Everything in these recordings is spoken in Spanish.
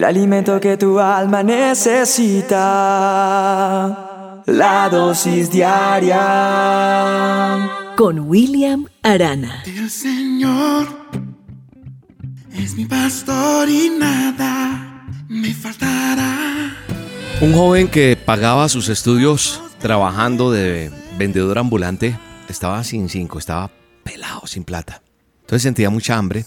el alimento que tu alma necesita. La dosis diaria con William Arana. El Señor es mi pastor y nada me faltará. Un joven que pagaba sus estudios trabajando de vendedor ambulante estaba sin cinco, estaba pelado, sin plata. Entonces sentía mucha hambre,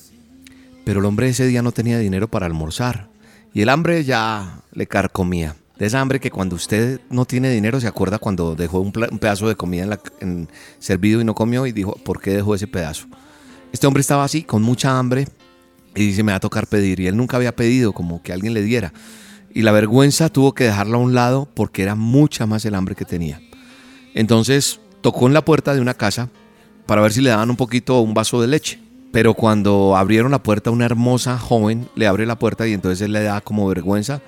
pero el hombre ese día no tenía dinero para almorzar y el hambre ya le carcomía. De esa hambre que cuando usted no tiene dinero se acuerda cuando dejó un, pedazo de comida en, la, en servido y no comió y dijo, ¿por qué dejó ese pedazo? Este hombre estaba así, con mucha hambre, y dice, me va a tocar pedir. Y él nunca había pedido como que alguien le diera. Y la vergüenza tuvo que dejarla a un lado porque era mucha más el hambre que tenía. Entonces tocó en la puerta de una casa para ver si le daban un poquito un vaso de leche. Pero cuando abrieron la puerta, una hermosa joven le abre la puerta y entonces él le da como vergüenza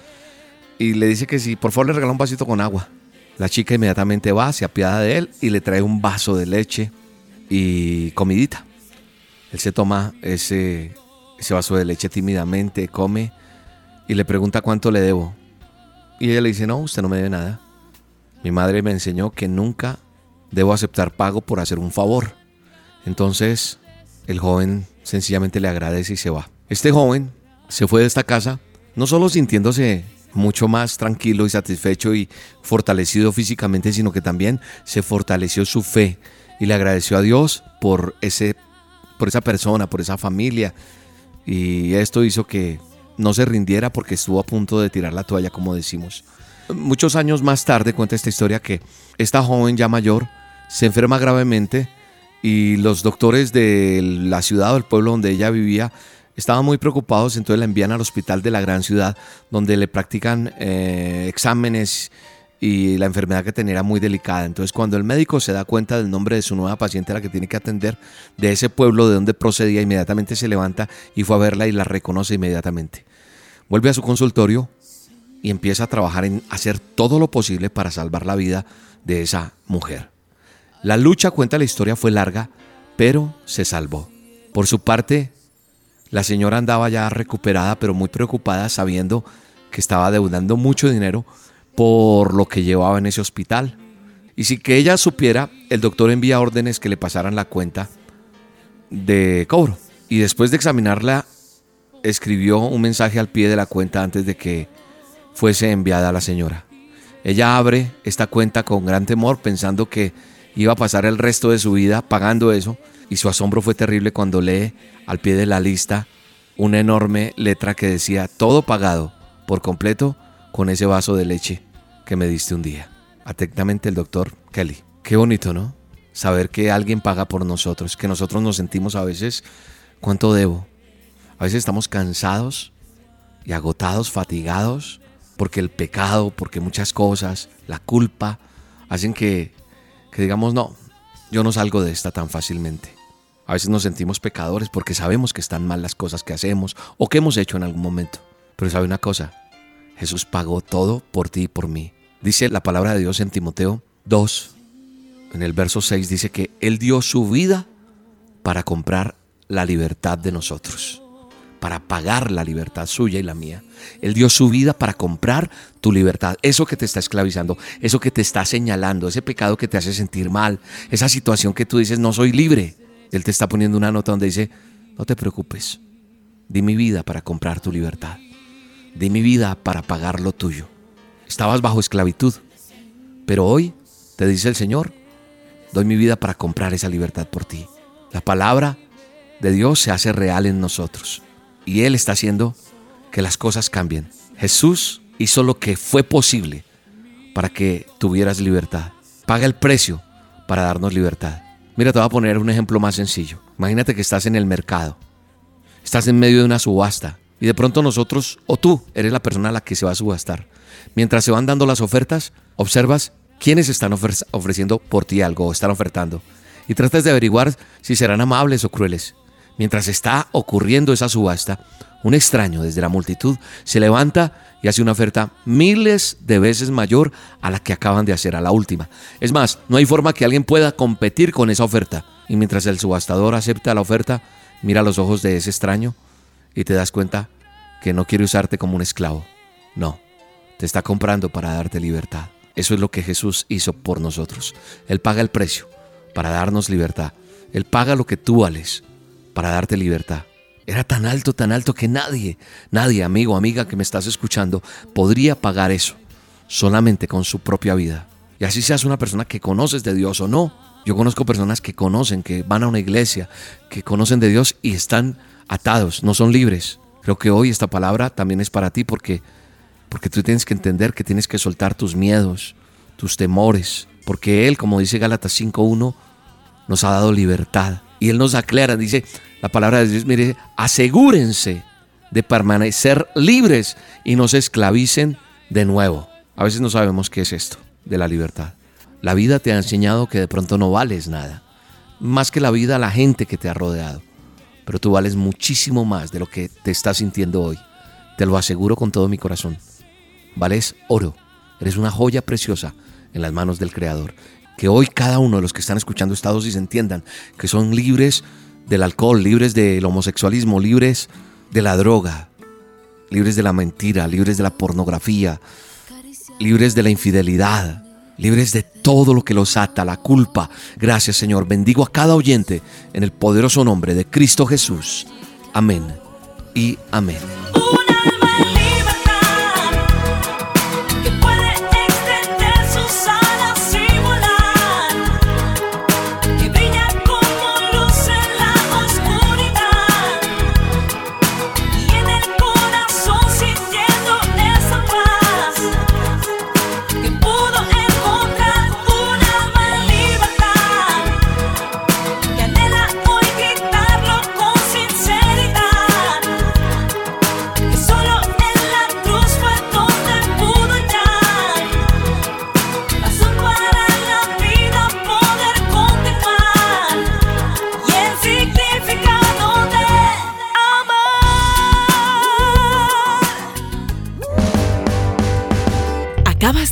y le dice que si por favor le regala un vasito con agua. La chica inmediatamente va, se apiada de él y le trae un vaso de leche y comidita. Él se toma ese, ese vaso de leche tímidamente, come y le pregunta cuánto le debo. Y ella le dice, no, usted no me debe nada. Mi madre me enseñó que nunca debo aceptar pago por hacer un favor. Entonces el joven sencillamente le agradece y se va. Este joven se fue de esta casa no solo sintiéndose mucho más tranquilo y satisfecho y fortalecido físicamente, sino que también se fortaleció su fe y le agradeció a Dios por ese por esa persona, por esa familia y esto hizo que no se rindiera porque estuvo a punto de tirar la toalla, como decimos. Muchos años más tarde cuenta esta historia que esta joven ya mayor se enferma gravemente y los doctores de la ciudad o el pueblo donde ella vivía estaban muy preocupados, entonces la envían al hospital de la gran ciudad donde le practican eh, exámenes y la enfermedad que tenía era muy delicada. Entonces cuando el médico se da cuenta del nombre de su nueva paciente a la que tiene que atender, de ese pueblo de donde procedía, inmediatamente se levanta y fue a verla y la reconoce inmediatamente. Vuelve a su consultorio y empieza a trabajar en hacer todo lo posible para salvar la vida de esa mujer. La lucha, cuenta la historia, fue larga, pero se salvó. Por su parte, la señora andaba ya recuperada, pero muy preocupada, sabiendo que estaba deudando mucho dinero por lo que llevaba en ese hospital. Y si que ella supiera, el doctor envía órdenes que le pasaran la cuenta de cobro. Y después de examinarla, escribió un mensaje al pie de la cuenta antes de que fuese enviada a la señora. Ella abre esta cuenta con gran temor, pensando que iba a pasar el resto de su vida pagando eso, y su asombro fue terrible cuando lee al pie de la lista una enorme letra que decía todo pagado por completo con ese vaso de leche que me diste un día. Atentamente el doctor Kelly. Qué bonito, ¿no? Saber que alguien paga por nosotros, que nosotros nos sentimos a veces cuánto debo. A veces estamos cansados y agotados, fatigados, porque el pecado, porque muchas cosas, la culpa, hacen que, que digamos, no, yo no salgo de esta tan fácilmente. A veces nos sentimos pecadores porque sabemos que están mal las cosas que hacemos o que hemos hecho en algún momento. Pero sabe una cosa, Jesús pagó todo por ti y por mí. Dice la palabra de Dios en Timoteo 2, en el verso 6, dice que Él dio su vida para comprar la libertad de nosotros, para pagar la libertad suya y la mía. Él dio su vida para comprar tu libertad, eso que te está esclavizando, eso que te está señalando, ese pecado que te hace sentir mal, esa situación que tú dices no soy libre. Él te está poniendo una nota donde dice, no te preocupes, di mi vida para comprar tu libertad, di mi vida para pagar lo tuyo. Estabas bajo esclavitud, pero hoy, te dice el Señor, doy mi vida para comprar esa libertad por ti. La palabra de Dios se hace real en nosotros y Él está haciendo que las cosas cambien. Jesús hizo lo que fue posible para que tuvieras libertad. Paga el precio para darnos libertad. Mira, te voy a poner un ejemplo más sencillo. Imagínate que estás en el mercado, estás en medio de una subasta y de pronto nosotros o tú eres la persona a la que se va a subastar. Mientras se van dando las ofertas, observas quiénes están ofreciendo por ti algo o están ofertando y tratas de averiguar si serán amables o crueles. Mientras está ocurriendo esa subasta, un extraño desde la multitud se levanta y hace una oferta miles de veces mayor a la que acaban de hacer a la última. Es más, no hay forma que alguien pueda competir con esa oferta. Y mientras el subastador acepta la oferta, mira los ojos de ese extraño y te das cuenta que no quiere usarte como un esclavo. No, te está comprando para darte libertad. Eso es lo que Jesús hizo por nosotros. Él paga el precio para darnos libertad. Él paga lo que tú vales para darte libertad. Era tan alto, tan alto que nadie, nadie, amigo, amiga que me estás escuchando, podría pagar eso solamente con su propia vida. Y así seas una persona que conoces de Dios o no. Yo conozco personas que conocen, que van a una iglesia, que conocen de Dios y están atados, no son libres. Creo que hoy esta palabra también es para ti porque porque tú tienes que entender que tienes que soltar tus miedos, tus temores, porque Él, como dice Gálatas 5.1, nos ha dado libertad. Y Él nos aclara, dice la palabra de Dios, mire, asegúrense de permanecer libres y no se esclavicen de nuevo. A veces no sabemos qué es esto de la libertad. La vida te ha enseñado que de pronto no vales nada. Más que la vida, la gente que te ha rodeado. Pero tú vales muchísimo más de lo que te estás sintiendo hoy. Te lo aseguro con todo mi corazón. Vales oro. Eres una joya preciosa en las manos del Creador. Que hoy cada uno de los que están escuchando esta dosis entiendan que son libres del alcohol, libres del homosexualismo, libres de la droga, libres de la mentira, libres de la pornografía, libres de la infidelidad, libres de todo lo que los ata, la culpa. Gracias Señor. Bendigo a cada oyente en el poderoso nombre de Cristo Jesús. Amén y amén.